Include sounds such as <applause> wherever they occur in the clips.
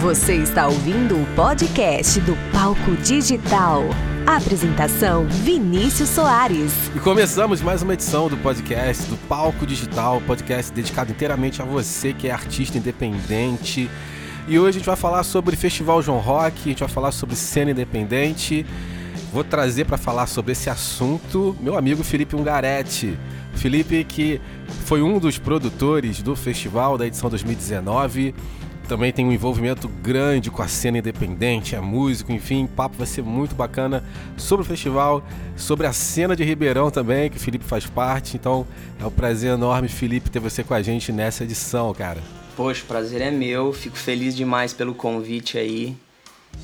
Você está ouvindo o podcast do Palco Digital. Apresentação Vinícius Soares. E começamos mais uma edição do podcast do Palco Digital, podcast dedicado inteiramente a você que é artista independente. E hoje a gente vai falar sobre Festival João Rock, a gente vai falar sobre cena independente. Vou trazer para falar sobre esse assunto meu amigo Felipe Ungaretti. Felipe que foi um dos produtores do festival da edição 2019 também tem um envolvimento grande com a cena independente, é músico, enfim, o papo vai ser muito bacana sobre o festival, sobre a cena de Ribeirão também, que o Felipe faz parte. Então é um prazer enorme, Felipe, ter você com a gente nessa edição, cara. Poxa, o prazer é meu, fico feliz demais pelo convite aí.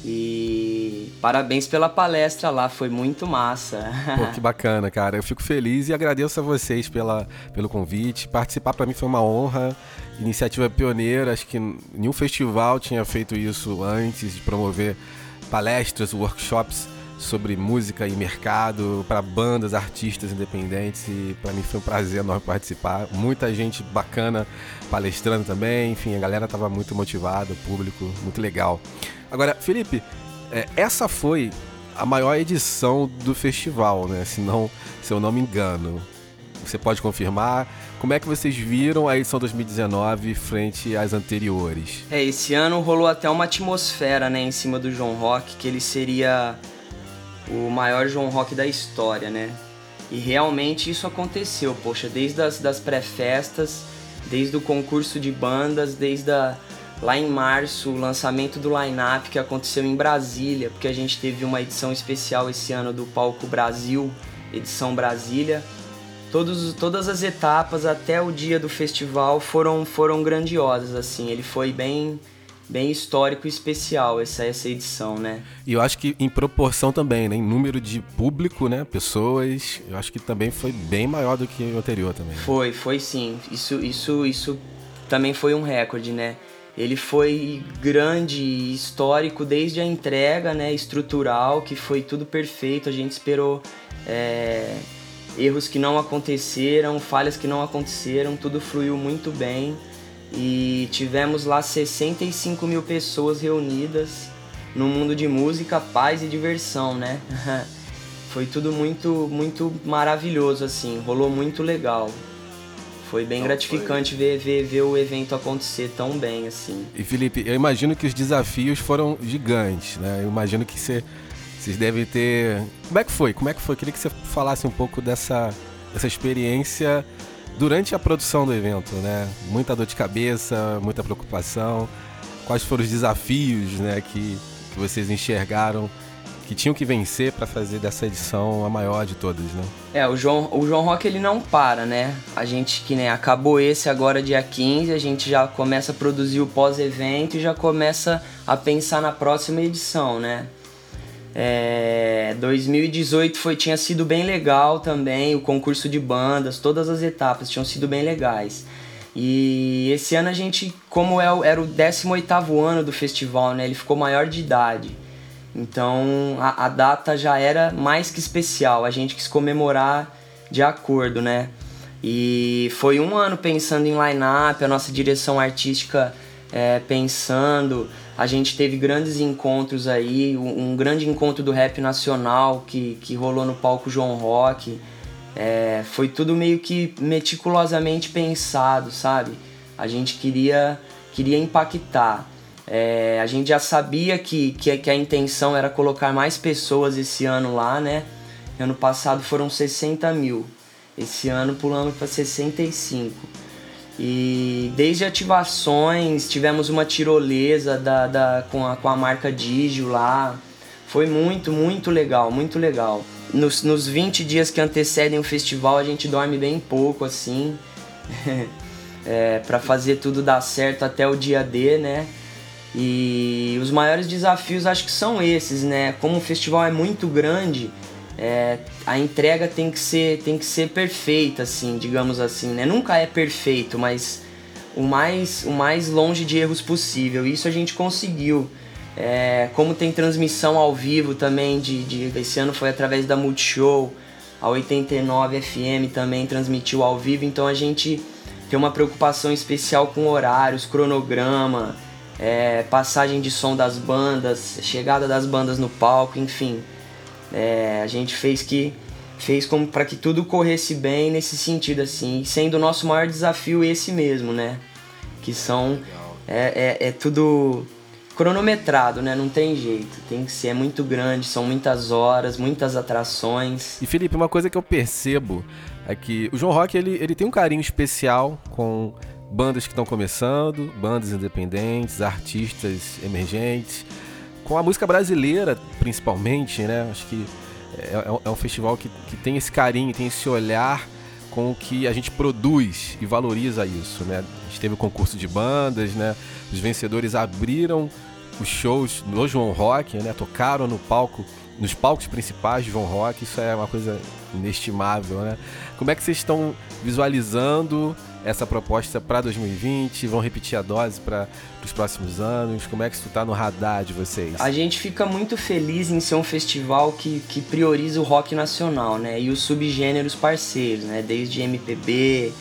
E parabéns pela palestra lá, foi muito massa. Pô, que bacana, cara. Eu fico feliz e agradeço a vocês pela, pelo convite. Participar para mim foi uma honra. Iniciativa pioneira, acho que nenhum festival tinha feito isso antes de promover palestras, workshops sobre música e mercado para bandas, artistas independentes e para mim foi um prazer enorme participar. Muita gente bacana palestrando também, enfim, a galera estava muito motivada, o público muito legal. Agora, Felipe, é, essa foi a maior edição do festival, né? Se, não, se eu não me engano. Você pode confirmar? Como é que vocês viram a edição 2019 frente às anteriores? É, esse ano rolou até uma atmosfera, né, em cima do João Rock, que ele seria o maior João Rock da história, né? E realmente isso aconteceu, poxa, desde as das pré-festas, desde o concurso de bandas, desde a, lá em março, o lançamento do line-up que aconteceu em Brasília, porque a gente teve uma edição especial esse ano do Palco Brasil, edição Brasília. Todos, todas as etapas até o dia do festival foram, foram grandiosas, assim, ele foi bem bem histórico e especial essa, essa edição, né? E eu acho que em proporção também, né? Em número de público, né? Pessoas, eu acho que também foi bem maior do que o anterior também. Né? Foi, foi sim. Isso, isso, isso também foi um recorde, né? Ele foi grande e histórico desde a entrega, né? Estrutural, que foi tudo perfeito. A gente esperou é, erros que não aconteceram, falhas que não aconteceram, tudo fluiu muito bem e tivemos lá 65 mil pessoas reunidas no mundo de música, paz e diversão, né? <laughs> Foi tudo muito, muito maravilhoso, assim, rolou muito legal. Foi bem Não, gratificante foi... Ver, ver, ver o evento acontecer tão bem, assim. E Felipe, eu imagino que os desafios foram gigantes, né? Eu imagino que você, vocês devem ter. Como é que foi? Como é que foi? Eu queria que você falasse um pouco dessa, dessa experiência durante a produção do evento, né? Muita dor de cabeça, muita preocupação. Quais foram os desafios, né, que, que vocês enxergaram que tinham que vencer para fazer dessa edição a maior de todas, né? É, o João, o João Rock ele não para, né? A gente que nem né, acabou esse agora dia 15, a gente já começa a produzir o pós-evento e já começa a pensar na próxima edição, né? É, 2018 foi, tinha sido bem legal também, o concurso de bandas, todas as etapas tinham sido bem legais. E esse ano a gente, como é, era o 18º ano do festival, né, ele ficou maior de idade. Então a, a data já era mais que especial, a gente quis comemorar de acordo, né? E foi um ano pensando em line-up, a nossa direção artística é, pensando, a gente teve grandes encontros aí, um, um, grande encontro do rap nacional que, que rolou no palco João Rock. É, foi tudo meio que meticulosamente pensado, sabe? A gente queria, queria impactar. É, a gente já sabia que, que, que a intenção era colocar mais pessoas esse ano lá, né? Ano passado foram 60 mil. Esse ano pulamos para 65. E desde ativações, tivemos uma tirolesa da, da, com, a, com a marca Digio lá. Foi muito, muito legal, muito legal. Nos, nos 20 dias que antecedem o festival, a gente dorme bem pouco, assim. <laughs> é, para fazer tudo dar certo até o dia D, né? E os maiores desafios acho que são esses, né? Como o festival é muito grande, é, a entrega tem que ser tem que ser perfeita assim digamos assim né? Nunca é perfeito mas o mais o mais longe de erros possível. Isso a gente conseguiu. É, como tem transmissão ao vivo também de, de esse ano foi através da Multishow a 89 FM também transmitiu ao vivo então a gente tem uma preocupação especial com horários cronograma é, passagem de som das bandas, chegada das bandas no palco, enfim. É, a gente fez que fez como para que tudo corresse bem nesse sentido assim, sendo o nosso maior desafio esse mesmo, né? Que são é, é, é tudo cronometrado, né? Não tem jeito. Tem que ser é muito grande, são muitas horas, muitas atrações. E Felipe, uma coisa que eu percebo é que o João Rock ele, ele tem um carinho especial com bandas que estão começando, bandas independentes, artistas emergentes, com a música brasileira principalmente, né? Acho que é, é, é um festival que, que tem esse carinho, tem esse olhar com o que a gente produz e valoriza isso, né? A gente teve o concurso de bandas, né? Os vencedores abriram os shows no João Rock, né? Tocaram no palco, nos palcos principais de João Rock. Isso é uma coisa inestimável, né? Como é que vocês estão visualizando essa proposta para 2020? Vão repetir a dose para os próximos anos? Como é que isso está no radar de vocês? A gente fica muito feliz em ser um festival que, que prioriza o rock nacional, né? E os subgêneros parceiros, né? Desde MPB,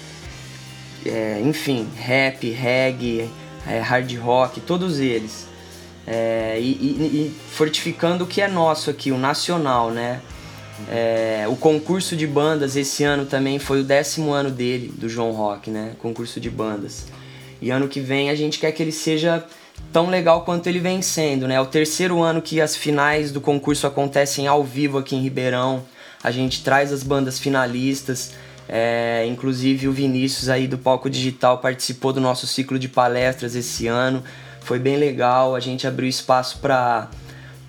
é, enfim, rap, reggae, é, hard rock, todos eles. É, e, e, e fortificando o que é nosso aqui, o nacional, né? É, o concurso de bandas esse ano também foi o décimo ano dele, do João Rock, né? Concurso de bandas. E ano que vem a gente quer que ele seja tão legal quanto ele vem sendo, né? É o terceiro ano que as finais do concurso acontecem ao vivo aqui em Ribeirão. A gente traz as bandas finalistas. É, inclusive o Vinícius aí do Palco Digital participou do nosso ciclo de palestras esse ano. Foi bem legal. A gente abriu espaço para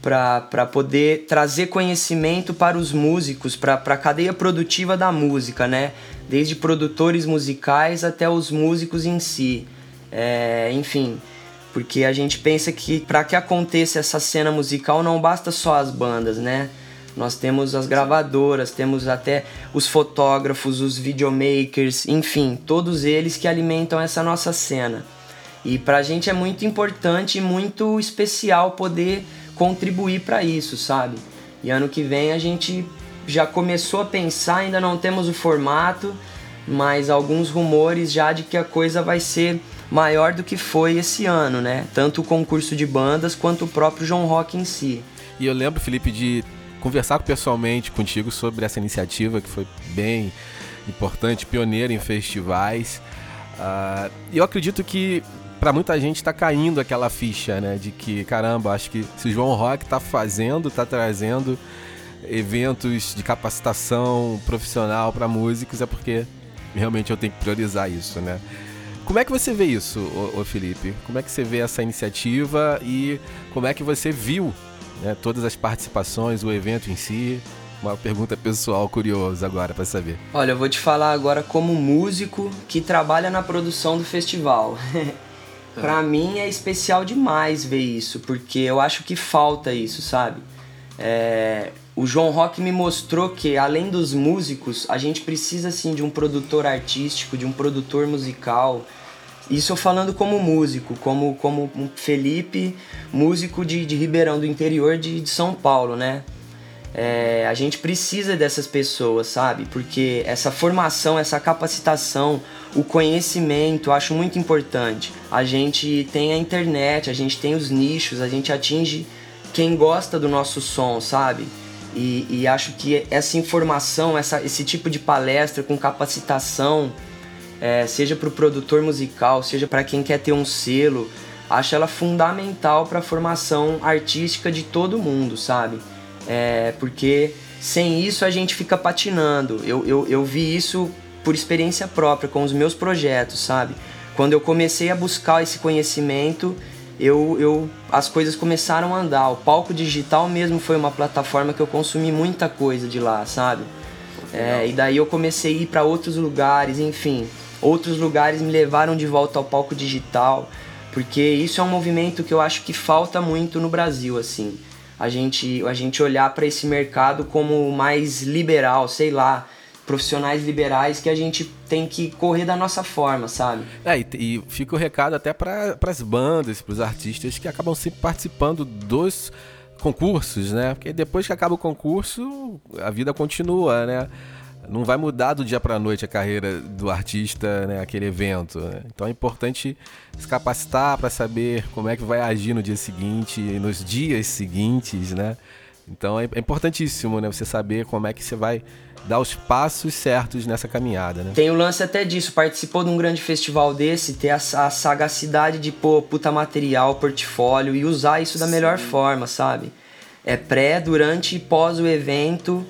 para poder trazer conhecimento para os músicos, para a cadeia produtiva da música, né? Desde produtores musicais até os músicos em si. É, enfim, porque a gente pensa que para que aconteça essa cena musical não basta só as bandas, né? Nós temos as gravadoras, temos até os fotógrafos, os videomakers, enfim, todos eles que alimentam essa nossa cena. E para a gente é muito importante e muito especial poder contribuir para isso, sabe? E ano que vem a gente já começou a pensar, ainda não temos o formato, mas alguns rumores já de que a coisa vai ser maior do que foi esse ano, né? Tanto o concurso de bandas quanto o próprio João Rock em si. E eu lembro, Felipe, de conversar pessoalmente contigo sobre essa iniciativa que foi bem importante, pioneira em festivais. Uh, eu acredito que para muita gente está caindo aquela ficha, né? De que, caramba, acho que se o João Rock está fazendo, está trazendo eventos de capacitação profissional para músicos, é porque realmente eu tenho que priorizar isso, né? Como é que você vê isso, ô Felipe? Como é que você vê essa iniciativa e como é que você viu né, todas as participações, o evento em si? Uma pergunta pessoal curiosa agora para saber. Olha, eu vou te falar agora como músico que trabalha na produção do festival. <laughs> Pra mim é especial demais ver isso, porque eu acho que falta isso, sabe? É, o João Rock me mostrou que, além dos músicos, a gente precisa sim de um produtor artístico, de um produtor musical. Isso eu falando como músico, como, como Felipe, músico de, de Ribeirão, do interior de, de São Paulo, né? É, a gente precisa dessas pessoas, sabe? Porque essa formação, essa capacitação, o conhecimento, eu acho muito importante. A gente tem a internet, a gente tem os nichos, a gente atinge quem gosta do nosso som, sabe? E, e acho que essa informação, essa, esse tipo de palestra com capacitação, é, seja para o produtor musical, seja para quem quer ter um selo, acho ela fundamental para a formação artística de todo mundo, sabe? é, porque sem isso a gente fica patinando. Eu, eu, eu vi isso por experiência própria com os meus projetos, sabe? Quando eu comecei a buscar esse conhecimento, eu, eu, as coisas começaram a andar. O palco digital mesmo foi uma plataforma que eu consumi muita coisa de lá, sabe? É, e daí eu comecei a ir para outros lugares, enfim. Outros lugares me levaram de volta ao palco digital, porque isso é um movimento que eu acho que falta muito no Brasil, assim a gente, a gente olhar para esse mercado como mais liberal, sei lá, profissionais liberais que a gente tem que correr da nossa forma, sabe? É, e, e fica o recado até para as bandas, para os artistas que acabam sempre participando dos concursos, né? Porque depois que acaba o concurso, a vida continua, né? não vai mudar do dia para noite a carreira do artista, né, aquele evento. Né? Então é importante se capacitar para saber como é que vai agir no dia seguinte, nos dias seguintes, né? Então é, é importantíssimo, né, você saber como é que você vai dar os passos certos nessa caminhada, né? Tem o lance até disso, participou de um grande festival desse, ter a, a sagacidade de pôr puta material, portfólio e usar isso da melhor Sim. forma, sabe? É pré, durante e pós o evento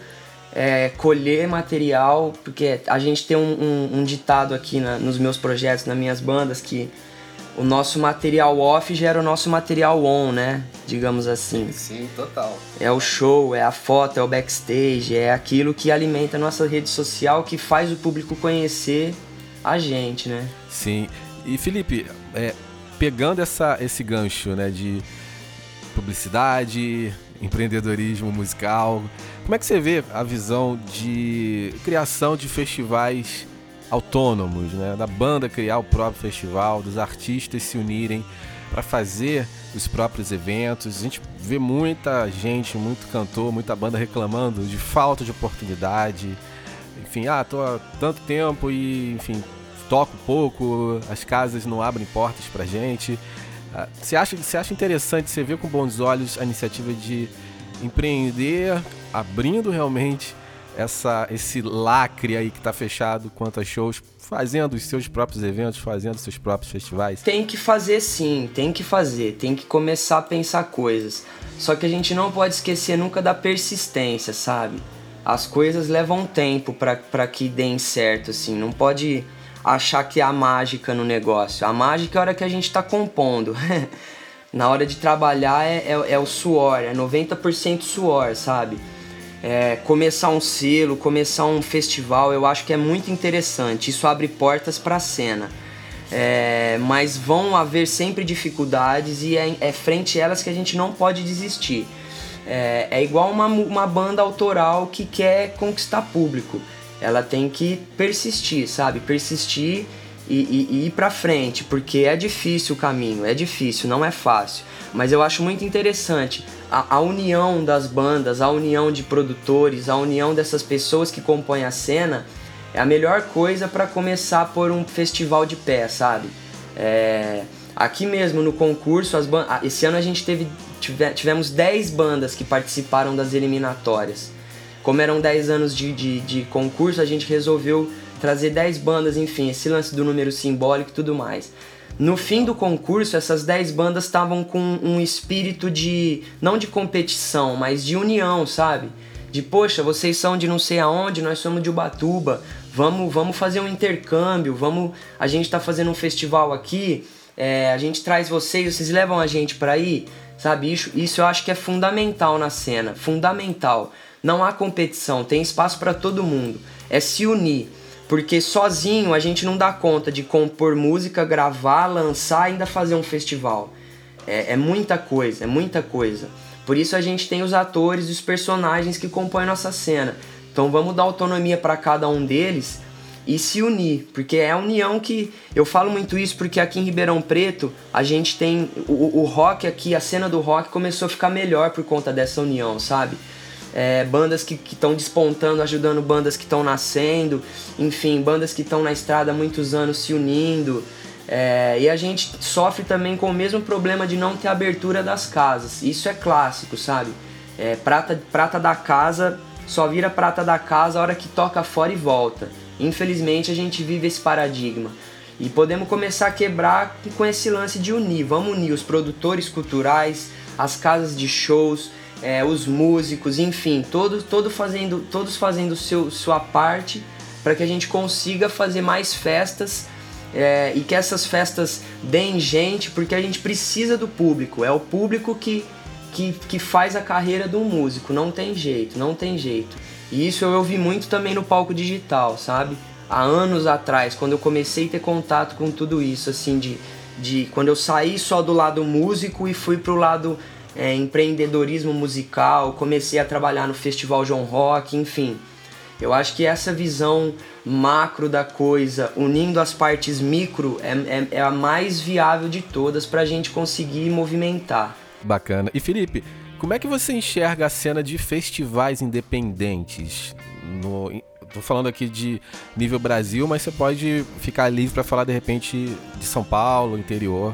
é, colher material, porque a gente tem um, um, um ditado aqui na, nos meus projetos, nas minhas bandas, que o nosso material off gera o nosso material on, né? Digamos assim. Sim, total. É o show, é a foto, é o backstage, é aquilo que alimenta a nossa rede social, que faz o público conhecer a gente, né? Sim. E Felipe, é, pegando essa, esse gancho, né, de publicidade, empreendedorismo musical. Como é que você vê a visão de criação de festivais autônomos, né? Da banda criar o próprio festival, dos artistas se unirem para fazer os próprios eventos. A gente vê muita gente, muito cantor, muita banda reclamando de falta de oportunidade. Enfim, ah, tô há tanto tempo e, enfim, toco pouco, as casas não abrem portas pra gente. Ah, você acha, você acha interessante, você vê com bons olhos a iniciativa de empreender, abrindo realmente essa, esse lacre aí que está fechado quanto a shows, fazendo os seus próprios eventos, fazendo os seus próprios festivais? Tem que fazer sim, tem que fazer, tem que começar a pensar coisas. Só que a gente não pode esquecer nunca da persistência, sabe? As coisas levam tempo para que deem certo, assim. Não pode achar que há mágica no negócio. A mágica é a hora que a gente está compondo. <laughs> Na hora de trabalhar é, é, é o suor, é 90% suor, sabe? É, começar um selo, começar um festival, eu acho que é muito interessante. Isso abre portas para a cena. É, mas vão haver sempre dificuldades e é, é, frente a elas que a gente não pode desistir. É, é igual uma, uma banda autoral que quer conquistar público. Ela tem que persistir, sabe? Persistir e, e, e ir para frente, porque é difícil o caminho, é difícil, não é fácil. Mas eu acho muito interessante a, a, união das bandas, a união de produtores, a união dessas pessoas que compõem a cena é a melhor coisa para começar por um festival de pé, sabe? É, aqui mesmo no concurso, as esse ano a gente teve tivemos 10 bandas que participaram das eliminatórias. Como eram 10 anos de, de, de concurso, a gente resolveu trazer 10 bandas, enfim, esse lance do número simbólico e tudo mais. No fim do concurso, essas 10 bandas estavam com um espírito de. não de competição, mas de união, sabe? De poxa, vocês são de não sei aonde, nós somos de Ubatuba, vamos, vamos fazer um intercâmbio, vamos. A gente tá fazendo um festival aqui, é, a gente traz vocês, vocês levam a gente para ir, sabe? Isso, isso eu acho que é fundamental na cena, fundamental. Não há competição, tem espaço para todo mundo. É se unir. Porque sozinho a gente não dá conta de compor música, gravar, lançar e ainda fazer um festival. É, é muita coisa, é muita coisa. Por isso a gente tem os atores e os personagens que compõem nossa cena. Então vamos dar autonomia para cada um deles e se unir, porque é a união que eu falo muito isso porque aqui em Ribeirão Preto a gente tem o, o rock aqui, a cena do rock começou a ficar melhor por conta dessa união, sabe? É, bandas que estão despontando, ajudando bandas que estão nascendo, enfim, bandas que estão na estrada há muitos anos se unindo. É, e a gente sofre também com o mesmo problema de não ter abertura das casas. Isso é clássico, sabe? É, prata, prata da casa só vira prata da casa a hora que toca fora e volta. Infelizmente a gente vive esse paradigma. E podemos começar a quebrar com esse lance de unir. Vamos unir os produtores culturais, as casas de shows, é, os músicos, enfim, todos, todo fazendo, todos fazendo seu, sua parte para que a gente consiga fazer mais festas é, e que essas festas deem gente, porque a gente precisa do público. É o público que, que, que faz a carreira de um músico, não tem jeito, não tem jeito. E isso eu ouvi muito também no palco digital, sabe? Há anos atrás, quando eu comecei a ter contato com tudo isso, assim, de, de quando eu saí só do lado músico e fui pro lado é, empreendedorismo musical, comecei a trabalhar no Festival João Rock, enfim. Eu acho que essa visão macro da coisa, unindo as partes micro, é, é, é a mais viável de todas para a gente conseguir movimentar. Bacana. E Felipe, como é que você enxerga a cena de festivais independentes? No, Tô falando aqui de nível Brasil, mas você pode ficar livre para falar de repente de São Paulo, interior.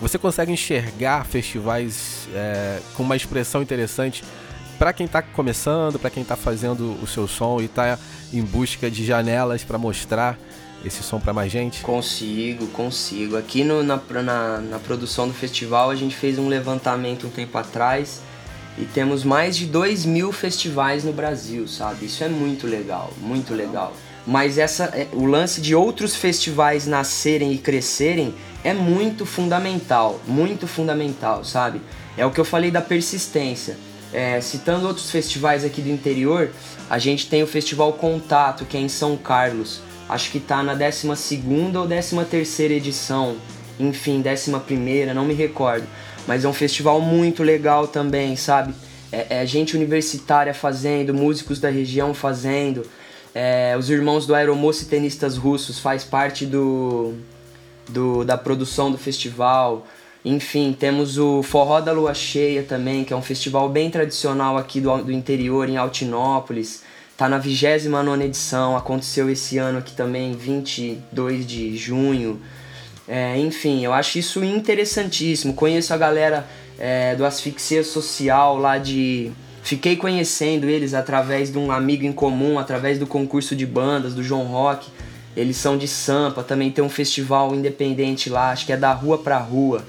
Você consegue enxergar festivais é, com uma expressão interessante para quem está começando, para quem está fazendo o seu som e está em busca de janelas para mostrar esse som para mais gente? Consigo, consigo. Aqui no, na, na, na, produção do festival a gente fez um levantamento um tempo atrás e temos mais de 2 mil festivais no Brasil, sabe? Isso é muito legal, muito legal. Mas essa, é, o lance de outros festivais nascerem e crescerem é muito fundamental, muito fundamental, sabe? É o que eu falei da persistência. É, citando outros festivais aqui do interior, a gente tem o Festival Contato, que é em São Carlos. Acho que tá na 12 ou 13 edição. Enfim, 11, não me recordo. Mas é um festival muito legal também, sabe? É, é gente universitária fazendo, músicos da região fazendo. É, os irmãos do Aeromoço e Tenistas Russos faz parte do, do, da produção do festival. Enfim, temos o Forró da Lua Cheia também, que é um festival bem tradicional aqui do, do interior, em Altinópolis. Tá na 29 edição, aconteceu esse ano aqui também, 22 de junho. É, enfim, eu acho isso interessantíssimo. Conheço a galera é, do Asfixia Social lá de. Fiquei conhecendo eles através de um amigo em comum, através do concurso de bandas do João Rock. Eles são de Sampa, também tem um festival independente lá, acho que é da rua pra rua.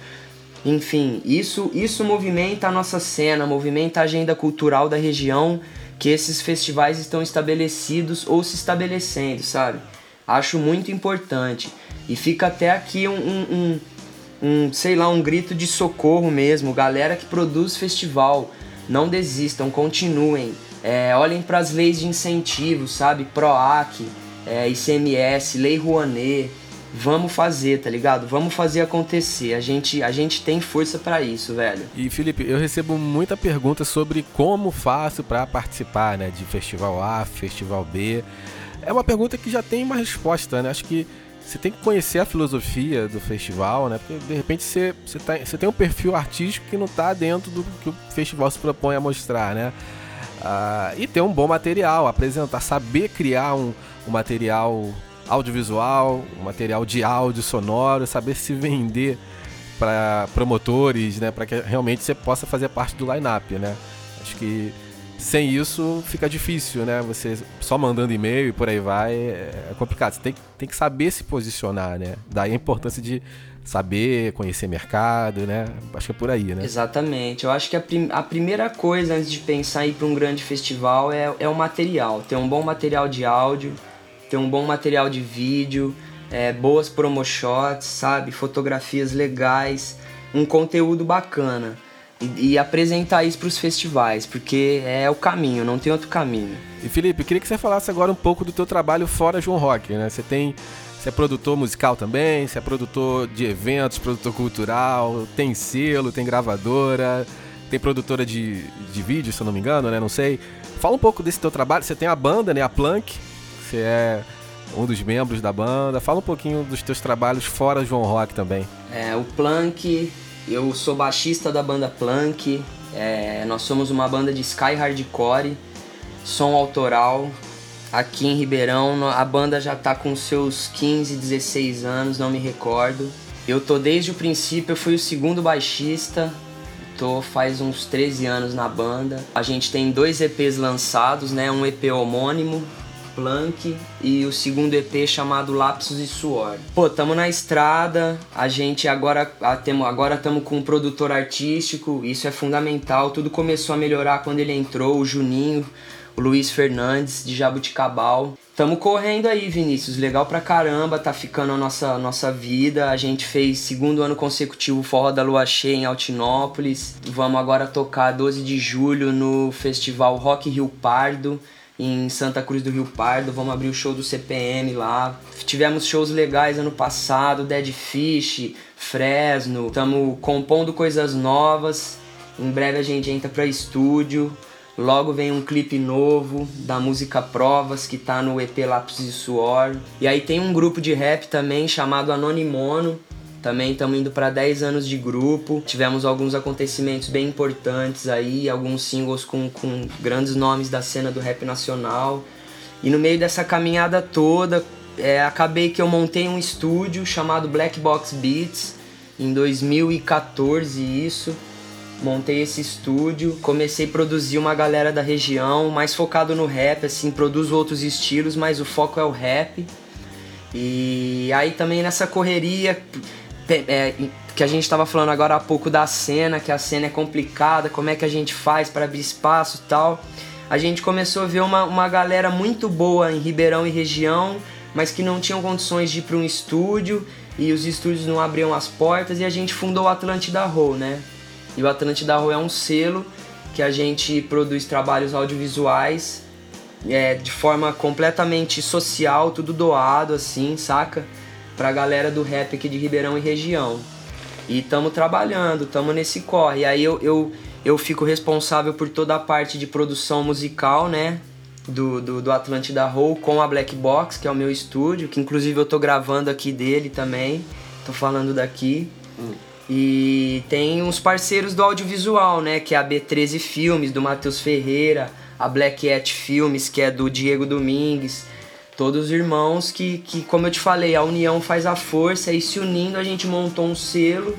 Enfim, isso, isso movimenta a nossa cena, movimenta a agenda cultural da região que esses festivais estão estabelecidos ou se estabelecendo, sabe? Acho muito importante. E fica até aqui um, um, um, um sei lá, um grito de socorro mesmo. Galera que produz festival, não desistam, continuem. É, olhem para as leis de incentivo, sabe? PROAC, é, ICMS, Lei Rouanet vamos fazer, tá ligado? Vamos fazer acontecer. A gente, a gente tem força para isso, velho. E Felipe, eu recebo muita pergunta sobre como faço para participar, né, de festival A, festival B. É uma pergunta que já tem uma resposta, né? Acho que você tem que conhecer a filosofia do festival, né? Porque de repente você, você, tá, você tem um perfil artístico que não está dentro do que o festival se propõe a mostrar, né? Ah, e ter um bom material, apresentar, saber criar um, um material audiovisual, um material de áudio sonoro, saber se vender para promotores, né, para que realmente você possa fazer parte do line-up, né? Acho que sem isso fica difícil, né? Você só mandando e-mail e por aí vai é complicado. Você tem, tem que saber se posicionar, né? Daí a importância de saber, conhecer mercado, né? Acho que é por aí, né? Exatamente. Eu acho que a, prim a primeira coisa antes de pensar em ir para um grande festival é, é o material. Ter um bom material de áudio, ter um bom material de vídeo, é, boas promo shots, sabe? Fotografias legais, um conteúdo bacana. E, e apresentar isso para os festivais, porque é o caminho, não tem outro caminho. E Felipe, queria que você falasse agora um pouco do teu trabalho fora João Rock, né? Você tem você é produtor musical também, você é produtor de eventos, produtor cultural, tem selo, tem gravadora, tem produtora de, de vídeo, se eu não me engano, né? Não sei. Fala um pouco desse teu trabalho. Você tem a banda, né? A Plank, você é um dos membros da banda. Fala um pouquinho dos teus trabalhos fora João Rock também. É, o Plank, eu sou baixista da banda Plank. É, nós somos uma banda de Sky Hardcore, som autoral. Aqui em Ribeirão, a banda já tá com seus 15, 16 anos, não me recordo. Eu tô desde o princípio, eu fui o segundo baixista, tô faz uns 13 anos na banda. A gente tem dois EPs lançados, né? Um EP homônimo, Plank e o segundo EP chamado Lapsos e Suor. Pô, tamo na estrada, a gente agora temos agora estamos com um produtor artístico, isso é fundamental. Tudo começou a melhorar quando ele entrou, o Juninho, o Luiz Fernandes de Jabuticabal. Tamo correndo aí, Vinícius, legal pra caramba, tá ficando a nossa, nossa vida. A gente fez segundo ano consecutivo Forró da Lua Cheia em Altinópolis. Vamos agora tocar 12 de julho no festival Rock Rio Pardo em Santa Cruz do Rio Pardo, vamos abrir o show do CPM lá. Tivemos shows legais ano passado, Dead Fish, Fresno. Estamos compondo coisas novas. Em breve a gente entra para estúdio. Logo vem um clipe novo da música Provas, que tá no EP Lápis e Suor. E aí tem um grupo de rap também chamado Anonimono, também estamos indo para 10 anos de grupo. Tivemos alguns acontecimentos bem importantes aí, alguns singles com, com grandes nomes da cena do rap nacional. E no meio dessa caminhada toda, é, acabei que eu montei um estúdio chamado Black Box Beats em 2014 isso. Montei esse estúdio, comecei a produzir uma galera da região, mais focado no rap, assim, produzo outros estilos, mas o foco é o rap. E aí também nessa correria, é, que a gente estava falando agora há pouco da cena, que a cena é complicada, como é que a gente faz para abrir espaço e tal. A gente começou a ver uma, uma galera muito boa em Ribeirão e região, mas que não tinham condições de ir para um estúdio e os estúdios não abriam as portas e a gente fundou o Atlântida Roll, né? E o Atlântida Roll é um selo que a gente produz trabalhos audiovisuais é, de forma completamente social, tudo doado assim, saca? Pra galera do rap aqui de Ribeirão e região. E estamos trabalhando, estamos nesse corre. E aí eu, eu, eu fico responsável por toda a parte de produção musical, né? Do, do, do Atlântida Roll com a Black Box, que é o meu estúdio, que inclusive eu tô gravando aqui dele também. Tô falando daqui. Hum. E tem uns parceiros do audiovisual, né? Que é a B13 Filmes, do Matheus Ferreira, a Black Hat Filmes, que é do Diego Domingues todos irmãos que, que, como eu te falei, a união faz a força e se unindo a gente montou um selo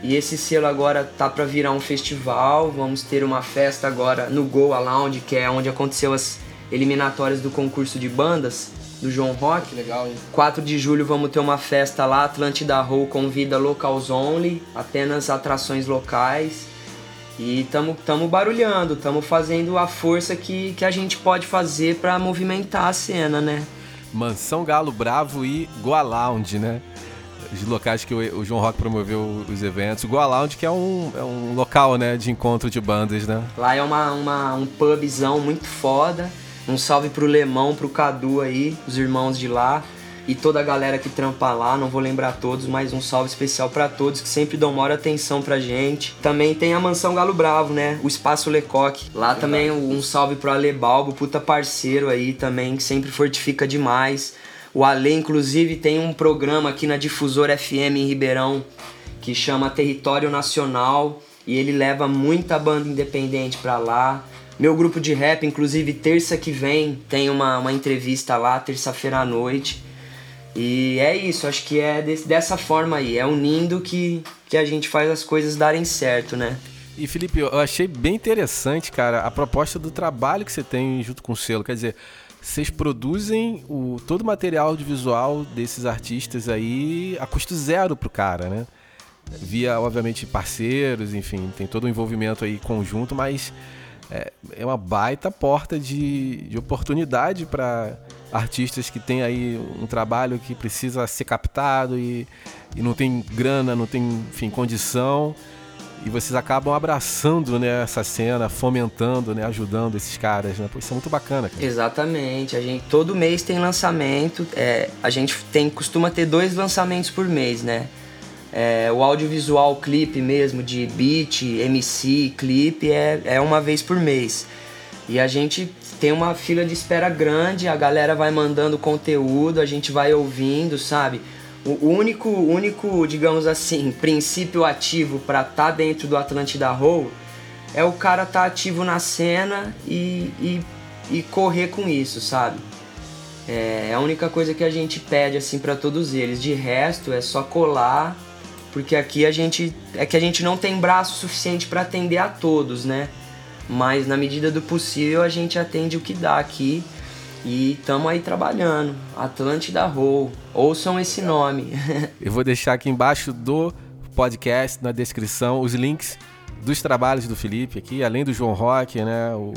e esse selo agora tá para virar um festival. Vamos ter uma festa agora no Goa Lounge, que é onde aconteceu as eliminatórias do concurso de bandas do João Rock. Que legal, hein? 4 de julho vamos ter uma festa lá, Atlântida Roll convida locals only, apenas atrações locais. E tamo, tamo barulhando, tamo fazendo a força que, que a gente pode fazer para movimentar a cena, né? Mansão Galo Bravo e Goa Lounge, né? Os locais que o, o João Rock promoveu os eventos. Goa Lounge que é um, é um local, né, de encontro de bandas, né? Lá é uma, uma, um pubzão muito foda. Um salve pro Lemão, pro Cadu aí, os irmãos de lá e toda a galera que trampa lá, não vou lembrar todos, mas um salve especial para todos que sempre dão maior atenção pra gente. Também tem a Mansão Galo Bravo, né? O Espaço Lecoque. Lá também um salve pro Ale Balbo, puta parceiro aí também, que sempre fortifica demais. O Ale, inclusive, tem um programa aqui na Difusor FM em Ribeirão que chama Território Nacional e ele leva muita banda independente pra lá. Meu grupo de rap, inclusive, terça que vem tem uma, uma entrevista lá, terça-feira à noite. E é isso, acho que é desse, dessa forma aí, é unindo que, que a gente faz as coisas darem certo, né? E Felipe, eu achei bem interessante, cara, a proposta do trabalho que você tem junto com o selo. Quer dizer, vocês produzem o, todo o material audiovisual desses artistas aí a custo zero pro cara, né? Via, obviamente, parceiros, enfim, tem todo o envolvimento aí conjunto, mas é, é uma baita porta de, de oportunidade para artistas que têm aí um trabalho que precisa ser captado e, e não tem grana, não tem, enfim, condição. E vocês acabam abraçando né, essa cena, fomentando, né, ajudando esses caras, né? Pô, isso é muito bacana. Cara. Exatamente. A gente todo mês tem lançamento. É, a gente tem costuma ter dois lançamentos por mês, né? É, o audiovisual clipe mesmo, de beat, MC, clipe, é, é uma vez por mês. E a gente tem uma fila de espera grande, a galera vai mandando conteúdo, a gente vai ouvindo, sabe? O único, único, digamos assim, princípio ativo para estar tá dentro do Atlântida Roll é o cara estar tá ativo na cena e, e, e, correr com isso, sabe? É a única coisa que a gente pede assim para todos eles. De resto é só colar porque aqui a gente é que a gente não tem braço suficiente para atender a todos, né? Mas na medida do possível a gente atende o que dá aqui e estamos aí trabalhando. Atlântida Roll, ouçam esse nome. <laughs> Eu vou deixar aqui embaixo do podcast, na descrição, os links dos trabalhos do Felipe aqui, além do João Rock, né? O,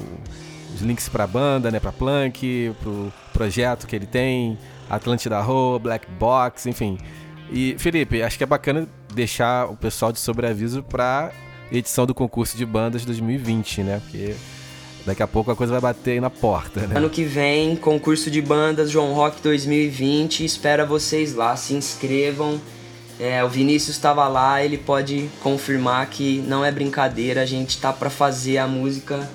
os links para a banda, né? Para Plank, para o projeto que ele tem, Atlântida Roll, Black Box, enfim. E Felipe, acho que é bacana deixar o pessoal de sobreaviso para edição do concurso de bandas 2020, né? Porque daqui a pouco a coisa vai bater aí na porta, né? Ano que vem, concurso de bandas João Rock 2020, espera vocês lá, se inscrevam. É, o Vinícius estava lá, ele pode confirmar que não é brincadeira, a gente tá para fazer a música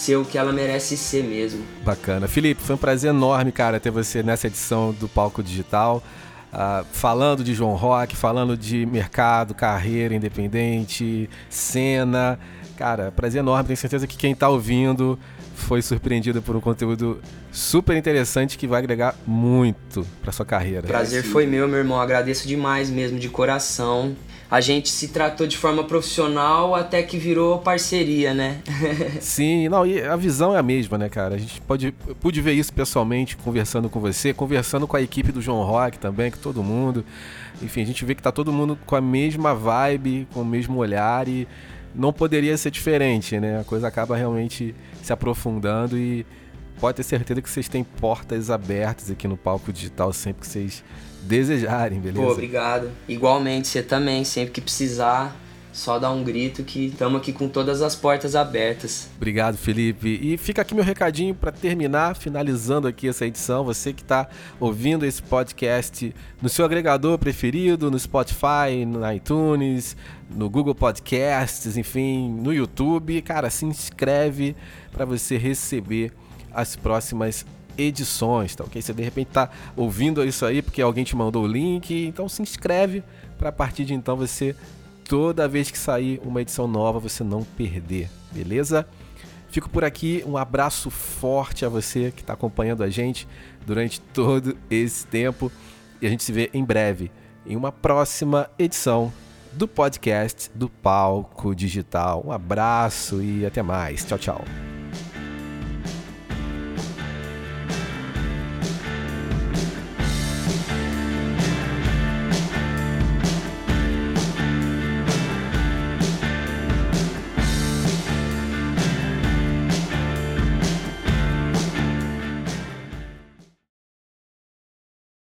ser o que ela merece ser mesmo. Bacana. Felipe, foi um prazer enorme, cara, ter você nessa edição do Palco Digital. Uh, falando de João Rock, falando de mercado, carreira independente, cena. Cara, prazer enorme. Tenho certeza que quem está ouvindo foi surpreendido por um conteúdo super interessante que vai agregar muito para sua carreira. Prazer foi meu, meu irmão. Agradeço demais mesmo, de coração. A gente se tratou de forma profissional até que virou parceria, né? <laughs> Sim, não, e a visão é a mesma, né, cara? A gente pode pude ver isso pessoalmente conversando com você, conversando com a equipe do João Rock também, com todo mundo. Enfim, a gente vê que tá todo mundo com a mesma vibe, com o mesmo olhar e não poderia ser diferente, né? A coisa acaba realmente se aprofundando e pode ter certeza que vocês têm portas abertas aqui no palco digital sempre que vocês desejarem, beleza? Pô, obrigado. Igualmente, você também, sempre que precisar, só dá um grito que estamos aqui com todas as portas abertas. Obrigado, Felipe. E fica aqui meu recadinho para terminar, finalizando aqui essa edição. Você que está ouvindo esse podcast no seu agregador preferido, no Spotify, no iTunes, no Google Podcasts, enfim, no YouTube, cara, se inscreve para você receber as próximas edições, tá ok? Você de repente tá ouvindo isso aí porque alguém te mandou o link, então se inscreve para a partir de então você toda vez que sair uma edição nova você não perder, beleza? Fico por aqui, um abraço forte a você que está acompanhando a gente durante todo esse tempo e a gente se vê em breve em uma próxima edição do podcast do Palco Digital. Um abraço e até mais. Tchau, tchau.